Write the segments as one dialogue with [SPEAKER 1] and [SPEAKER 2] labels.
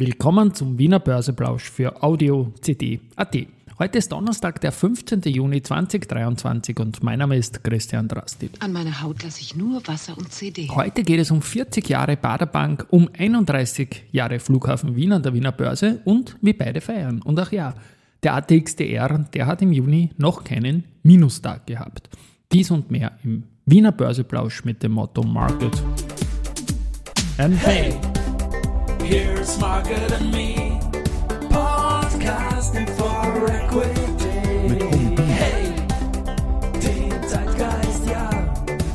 [SPEAKER 1] Willkommen zum Wiener Börseplausch für Audio CD AT. Heute ist Donnerstag, der 15. Juni 2023 und mein Name ist Christian Drastil.
[SPEAKER 2] An meiner Haut lasse ich nur Wasser und CD.
[SPEAKER 1] Heute geht es um 40 Jahre Baderbank, um 31 Jahre Flughafen Wien an der Wiener Börse und wie beide feiern. Und ach ja, der ATXDR, der hat im Juni noch keinen Minustag gehabt. Dies und mehr im Wiener Börseplausch mit dem Motto Market.
[SPEAKER 3] And hey, here's Market and Me, podcasting for Equity. Hey, den Zeitgeist, ja,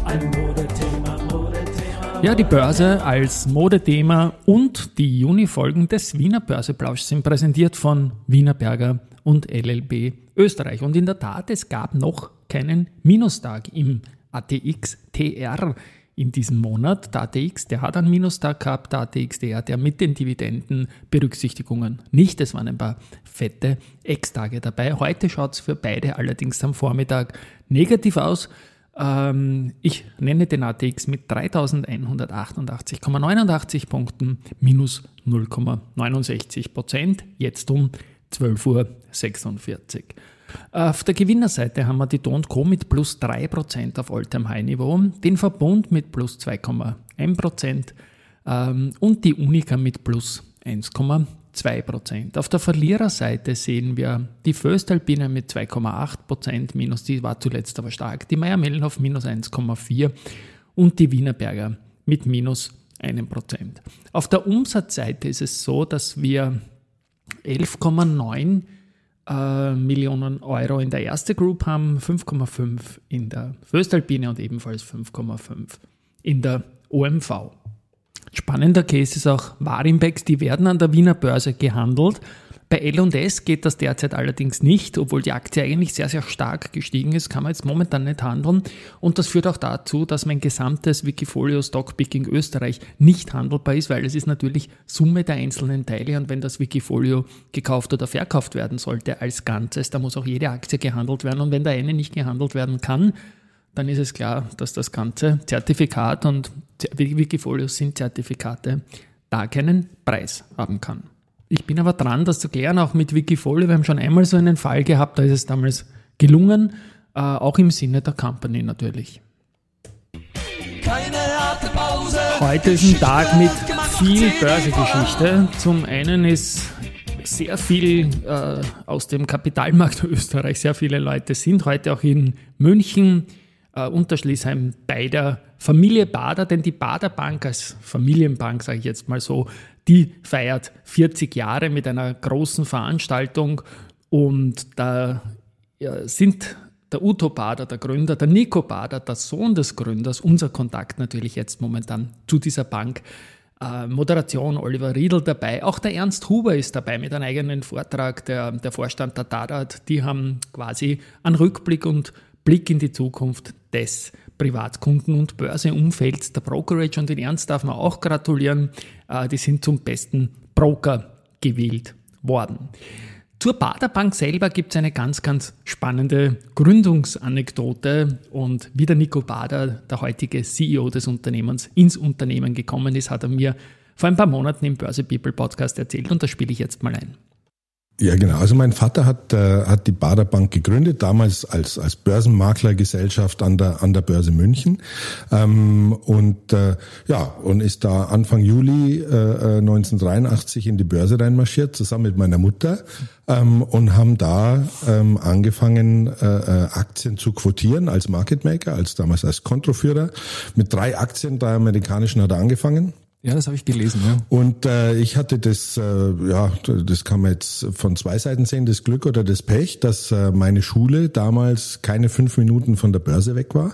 [SPEAKER 3] ein Modethema, Modethema.
[SPEAKER 1] Ja, die Börse als Modethema und die Juni-Folgen des Wiener Börseplauschs sind präsentiert von Wiener Berger und LLB Österreich. Und in der Tat, es gab noch keinen Minustag im ATX TR in diesem Monat. Der ATX, der hat einen Minustag gehabt, der ATX TR, der mit den Dividendenberücksichtigungen nicht. Es waren ein paar fette Ex-Tage dabei. Heute schaut es für beide allerdings am Vormittag negativ aus. Ähm, ich nenne den ATX mit 3188,89 Punkten minus 0,69 Prozent, jetzt um 12.46 Uhr. Auf der Gewinnerseite haben wir die Don Co. mit plus 3% auf All-Time-High-Niveau, den Verbund mit plus 2,1% ähm, und die Unica mit plus 1,2%. Auf der Verliererseite sehen wir die Föstalpine mit 2,8%, minus die war zuletzt aber stark, die Meier-Mellenhof minus 1,4% und die Wienerberger mit minus 1%. Auf der Umsatzseite ist es so, dass wir 11,9 äh, Millionen Euro in der erste Group haben, 5,5 in der Föstalpine und ebenfalls 5,5 in der OMV. Spannender Case ist auch Warimbex, die werden an der Wiener Börse gehandelt. Bei L&S geht das derzeit allerdings nicht, obwohl die Aktie eigentlich sehr, sehr stark gestiegen ist, kann man jetzt momentan nicht handeln. Und das führt auch dazu, dass mein gesamtes Wikifolio Stockpicking Österreich nicht handelbar ist, weil es ist natürlich Summe der einzelnen Teile und wenn das Wikifolio gekauft oder verkauft werden sollte als Ganzes, da muss auch jede Aktie gehandelt werden und wenn da eine nicht gehandelt werden kann, dann ist es klar, dass das ganze Zertifikat und Wikifolios sind Zertifikate, da keinen Preis haben kann. Ich bin aber dran, das zu klären, auch mit Wikifolio. Wir haben schon einmal so einen Fall gehabt, da ist es damals gelungen, äh, auch im Sinne der Company natürlich.
[SPEAKER 3] Keine harte Pause.
[SPEAKER 1] Heute ist ein Tag mit viel Börsegeschichte. Zum einen ist sehr viel äh, aus dem Kapitalmarkt Österreich, sehr viele Leute sind heute auch in München, äh, Unterschließheim bei der Familie Bader, denn die Bader Bank als Familienbank, sage ich jetzt mal so, die feiert 40 Jahre mit einer großen Veranstaltung und da sind der Uto Bader, der Gründer, der Nico Bader, der Sohn des Gründers, unser Kontakt natürlich jetzt momentan zu dieser Bank. Äh, Moderation Oliver Riedl dabei, auch der Ernst Huber ist dabei mit einem eigenen Vortrag, der, der Vorstand der Dadat, die haben quasi einen Rückblick und Blick in die Zukunft des Privatkunden- und Börseumfelds der Brokerage und den Ernst darf man auch gratulieren. Äh, die sind zum besten Broker gewählt worden. Zur Baderbank selber gibt es eine ganz, ganz spannende Gründungsanekdote und wie der Nico Bader, der heutige CEO des Unternehmens, ins Unternehmen gekommen ist, hat er mir vor ein paar Monaten im Börse People Podcast erzählt und das spiele ich jetzt mal ein.
[SPEAKER 4] Ja, genau. Also mein Vater hat, äh, hat die Bader Bank gegründet, damals als, als Börsenmaklergesellschaft an der, an der Börse München. Ähm, und äh, ja, und ist da Anfang Juli äh, 1983 in die Börse reinmarschiert, zusammen mit meiner Mutter. Ähm, und haben da ähm, angefangen, äh, äh Aktien zu quotieren als Market Maker, als damals als Kontroführer. Mit drei Aktien, drei amerikanischen hat er angefangen.
[SPEAKER 5] Ja, das habe ich gelesen, ja.
[SPEAKER 4] Und äh, ich hatte das, äh, ja, das kann man jetzt von zwei Seiten sehen, das Glück oder das Pech, dass äh, meine Schule damals keine fünf Minuten von der Börse weg war.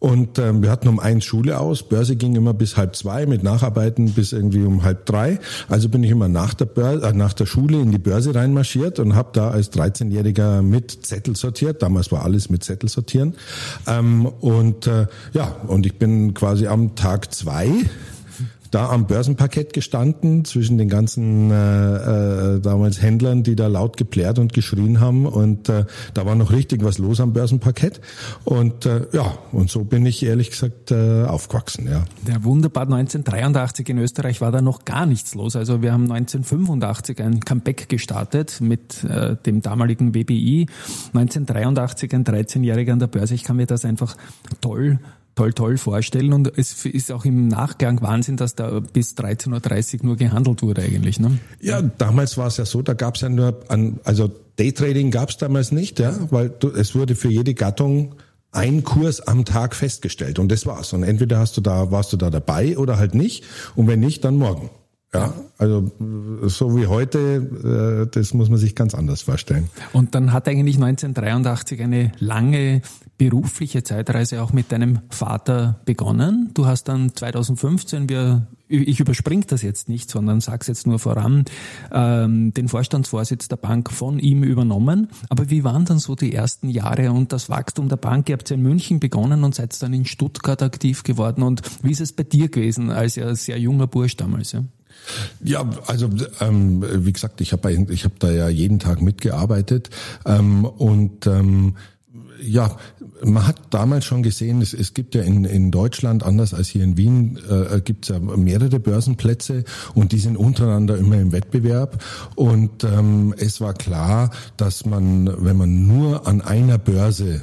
[SPEAKER 4] Und ähm, wir hatten um eins Schule aus, Börse ging immer bis halb zwei, mit Nacharbeiten bis irgendwie um halb drei. Also bin ich immer nach der, Börse, äh, nach der Schule in die Börse reinmarschiert und habe da als 13-Jähriger mit Zettel sortiert. Damals war alles mit Zettel sortieren. Ähm, und äh, ja, und ich bin quasi am Tag zwei da am Börsenparkett gestanden zwischen den ganzen äh, äh, damals Händlern, die da laut geplärt und geschrien haben und äh, da war noch richtig was los am Börsenparkett und äh, ja, und so bin ich ehrlich gesagt äh, aufgewachsen, ja.
[SPEAKER 1] Der Wunderbad 1983 in Österreich war da noch gar nichts los. Also wir haben 1985 ein Comeback gestartet mit äh, dem damaligen WBI. 1983 ein 13-Jähriger an der Börse. Ich kann mir das einfach toll toll, toll vorstellen. Und es ist auch im Nachgang Wahnsinn, dass da bis 13.30 Uhr nur gehandelt wurde eigentlich. Ne?
[SPEAKER 4] Ja, damals war es ja so, da gab es ja nur, an, also Daytrading gab es damals nicht, ja, weil du, es wurde für jede Gattung ein Kurs am Tag festgestellt und das war's. Und entweder hast du da, warst du da dabei oder halt nicht. Und wenn nicht, dann morgen. Ja, also so wie heute, äh, das muss man sich ganz anders vorstellen.
[SPEAKER 1] Und dann hat eigentlich 1983 eine lange berufliche Zeitreise auch mit deinem Vater begonnen. Du hast dann 2015, wir, ich überspringe das jetzt nicht, sondern sag's jetzt nur voran, ähm, den Vorstandsvorsitz der Bank von ihm übernommen. Aber wie waren dann so die ersten Jahre und das Wachstum der Bank? Ihr habt ja in München begonnen und seid dann in Stuttgart aktiv geworden. Und wie ist es bei dir gewesen als ja sehr junger Bursch damals? Ja?
[SPEAKER 4] Ja, also ähm, wie gesagt, ich habe ich hab da ja jeden Tag mitgearbeitet ähm, und ähm, ja, man hat damals schon gesehen, es, es gibt ja in, in Deutschland, anders als hier in Wien, äh, gibt es ja mehrere Börsenplätze und die sind untereinander immer im Wettbewerb. Und ähm, es war klar, dass man, wenn man nur an einer Börse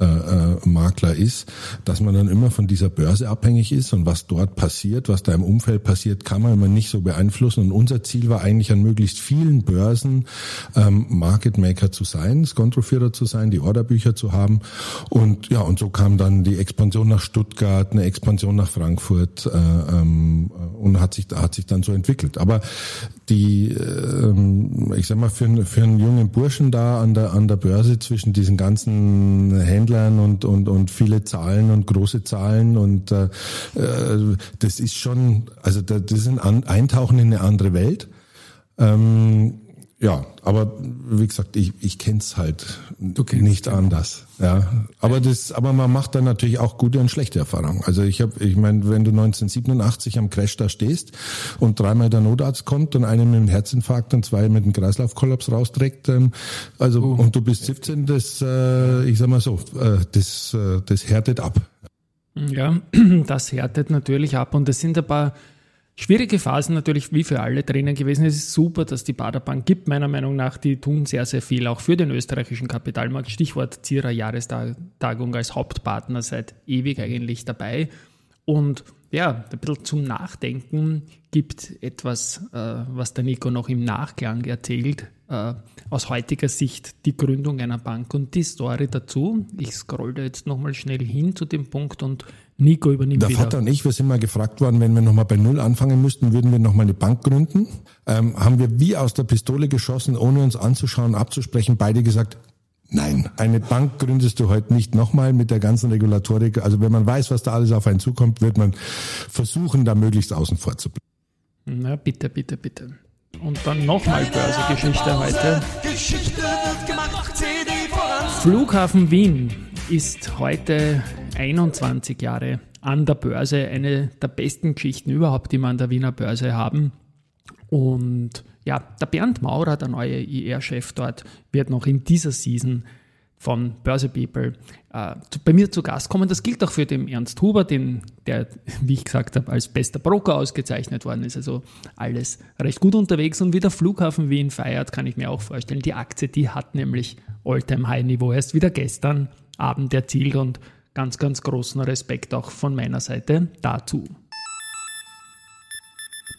[SPEAKER 4] äh, äh, Makler ist, dass man dann immer von dieser Börse abhängig ist und was dort passiert, was da im Umfeld passiert, kann man immer nicht so beeinflussen. Und unser Ziel war eigentlich an möglichst vielen Börsen ähm, Market Maker zu sein, Skontroführer zu sein, die Orderbücher zu haben. Und ja, und so kam dann die Expansion nach Stuttgart, eine Expansion nach Frankfurt äh, ähm, und hat sich hat sich dann so entwickelt. Aber die, ähm, ich sag mal, für, für einen jungen Burschen da an der an der Börse zwischen diesen ganzen Händlern Händlern und, und, und viele Zahlen und große Zahlen und äh, äh das ist schon, also das ist ein Eintauchen in eine andere Welt. Ähm, ja, aber wie gesagt, ich, ich kenne es halt nicht anders. Ja, aber das, aber man macht dann natürlich auch gute und schlechte Erfahrungen. Also ich habe, ich meine, wenn du 1987 am Crash da stehst und dreimal der Notarzt kommt und einen mit einem Herzinfarkt und zwei mit einem Kreislaufkollaps rausträgt, ähm, also oh. und du bist 17, das, äh, ich sag mal so, äh, das, äh, das härtet ab.
[SPEAKER 1] Ja, das härtet natürlich ab und es sind ein paar Schwierige Phasen natürlich wie für alle Trainer gewesen. Es ist super, dass die Baderbank gibt, meiner Meinung nach. Die tun sehr, sehr viel, auch für den österreichischen Kapitalmarkt. Stichwort Zierer Jahrestagung als Hauptpartner seit ewig eigentlich dabei. Und ja, ein bisschen zum Nachdenken gibt etwas, äh, was der Nico noch im Nachklang erzählt, äh, aus heutiger Sicht die Gründung einer Bank und die Story dazu. Ich scroll da jetzt nochmal schnell hin zu dem Punkt und Nico übernimmt
[SPEAKER 4] Der
[SPEAKER 1] wieder.
[SPEAKER 4] Vater und ich, wir sind mal gefragt worden, wenn wir nochmal bei Null anfangen müssten, würden wir nochmal eine Bank gründen. Ähm, haben wir wie aus der Pistole geschossen, ohne uns anzuschauen, abzusprechen, beide gesagt, Nein, eine Bank gründest du heute nicht nochmal mit der ganzen Regulatorik. Also wenn man weiß, was da alles auf einen zukommt, wird man versuchen, da möglichst außen vor zu
[SPEAKER 1] bleiben. Na, bitte, bitte, bitte. Und dann nochmal Börsegeschichte heute. Flughafen Wien ist heute 21 Jahre an der Börse. Eine der besten Geschichten überhaupt, die wir an der Wiener Börse haben. Und ja, der Bernd Maurer, der neue IR-Chef dort, wird noch in dieser Season von Börse People äh, bei mir zu Gast kommen. Das gilt auch für den Ernst Huber, den, der, wie ich gesagt habe, als bester Broker ausgezeichnet worden ist. Also alles recht gut unterwegs. Und wie der Flughafen Wien feiert, kann ich mir auch vorstellen. Die Aktie, die hat nämlich All-Time-High-Niveau erst wieder gestern Abend erzielt und ganz, ganz großen Respekt auch von meiner Seite dazu.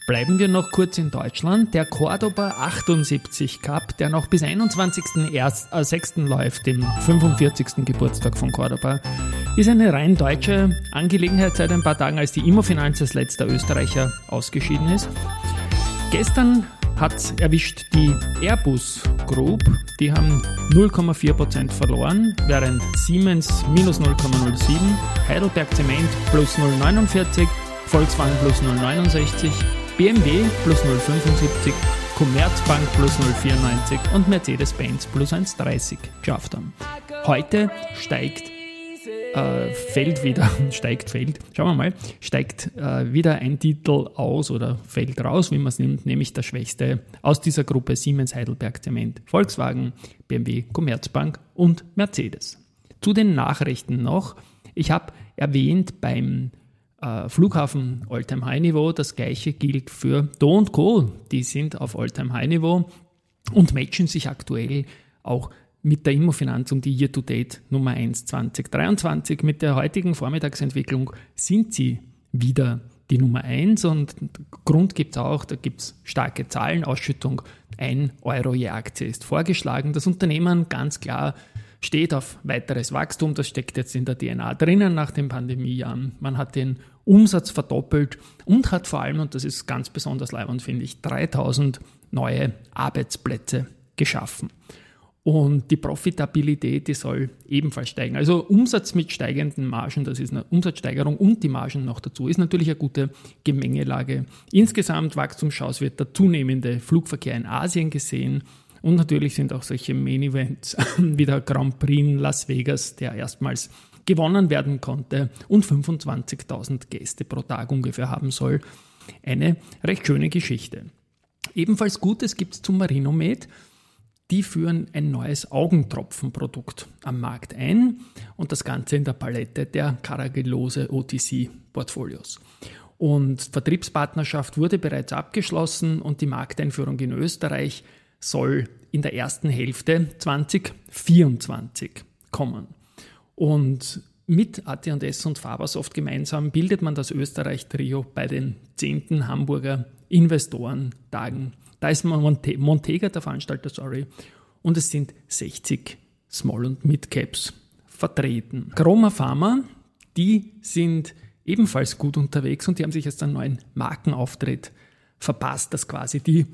[SPEAKER 1] Bleiben wir noch kurz in Deutschland. Der Cordoba 78 Cup, der noch bis 21.06. Äh, läuft, dem 45. Geburtstag von Cordoba, ist eine rein deutsche Angelegenheit seit ein paar Tagen, als die Immofinanz als letzter Österreicher ausgeschieden ist. Gestern hat erwischt die Airbus Group. Die haben 0,4% verloren, während Siemens minus 0,07, Heidelberg Zement plus 0,49, Volkswagen plus 0,69, BMW plus 0,75, Commerzbank plus 0,94 und Mercedes-Benz plus 1,30 geschafft haben. Heute steigt äh, fällt wieder, steigt, fällt, schauen wir mal, steigt äh, wieder ein Titel aus oder fällt raus, wie man es nimmt, nämlich der schwächste aus dieser Gruppe Siemens Heidelberg Zement, Volkswagen, BMW, Commerzbank und Mercedes. Zu den Nachrichten noch. Ich habe erwähnt beim äh, Flughafen Alltime High Niveau, das gleiche gilt für Do Co. Die sind auf Alltime High Niveau und matchen sich aktuell auch mit der Immofinanz um die Year-to-Date Nummer 1 2023. Mit der heutigen Vormittagsentwicklung sind sie wieder die Nummer 1 und Grund gibt es auch, da gibt es starke Zahlen, Ausschüttung 1 Euro je Aktie ist vorgeschlagen. Das Unternehmen ganz klar steht auf weiteres Wachstum, das steckt jetzt in der DNA drinnen nach den Pandemiejahren. Man hat den Umsatz verdoppelt und hat vor allem, und das ist ganz besonders leibend, finde ich, 3000 neue Arbeitsplätze geschaffen. Und die Profitabilität, die soll ebenfalls steigen. Also Umsatz mit steigenden Margen, das ist eine Umsatzsteigerung und die Margen noch dazu, ist natürlich eine gute Gemengelage. Insgesamt Wachstumschaus wird der zunehmende Flugverkehr in Asien gesehen. Und natürlich sind auch solche Main-Events wie der Grand Prix in Las Vegas, der erstmals gewonnen werden konnte und 25.000 Gäste pro Tag ungefähr haben soll, eine recht schöne Geschichte. Ebenfalls Gutes gibt es zum Marinomed. Die führen ein neues Augentropfenprodukt am Markt ein und das Ganze in der Palette der Caragellose OTC-Portfolios. Und Vertriebspartnerschaft wurde bereits abgeschlossen und die Markteinführung in Österreich soll in der ersten Hälfte 2024 kommen. Und mit AT&S und Fabersoft gemeinsam bildet man das Österreich-Trio bei den 10. Hamburger Investorentagen da ist Monte Montega der Veranstalter, sorry. Und es sind 60 Small- und Mid-Caps vertreten. Chroma Pharma, die sind ebenfalls gut unterwegs und die haben sich jetzt einen neuen Markenauftritt verpasst, das quasi die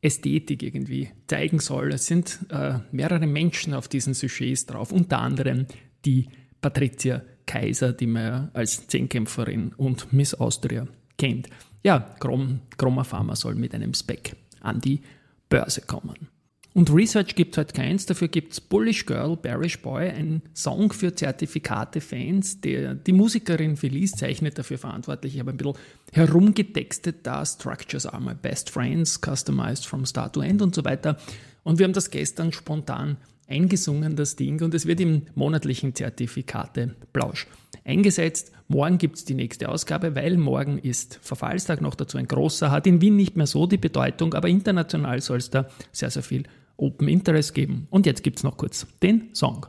[SPEAKER 1] Ästhetik irgendwie zeigen soll. Es sind äh, mehrere Menschen auf diesen Sujets drauf, unter anderem die Patricia Kaiser, die man als Zehnkämpferin und Miss Austria kennt. Ja, Chrom, Chroma Pharma soll mit einem Spec an die Börse kommen. Und Research gibt es halt keins, dafür gibt es Bullish Girl, Bearish Boy, ein Song für Zertifikate-Fans. Die Musikerin Felice zeichnet dafür verantwortlich. Ich habe ein bisschen herumgetextet da, Structures are my best friends, customized from start to end und so weiter. Und wir haben das gestern spontan eingesungen, das Ding, und es wird im monatlichen Zertifikate-Plausch eingesetzt. Morgen gibt es die nächste Ausgabe, weil morgen ist Verfallstag, noch dazu ein großer, hat in Wien nicht mehr so die Bedeutung, aber international soll es da sehr, sehr viel Open Interest geben. Und jetzt gibt es noch kurz den Song.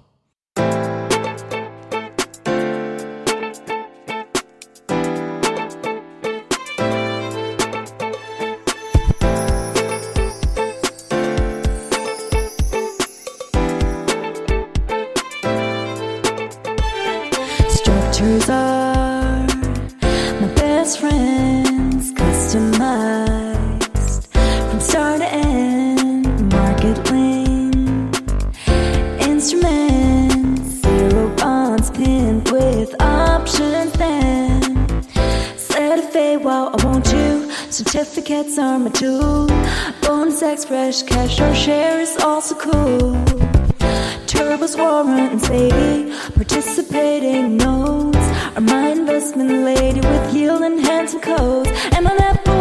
[SPEAKER 5] naked Instruments, zero bonds pinned with option then. Set a fade while I want you. Certificates are my tool. Bonus X, fresh cash or share is also cool. Turbos, Warren, and Participating notes. Are my investment lady with yield and handsome codes. And my netball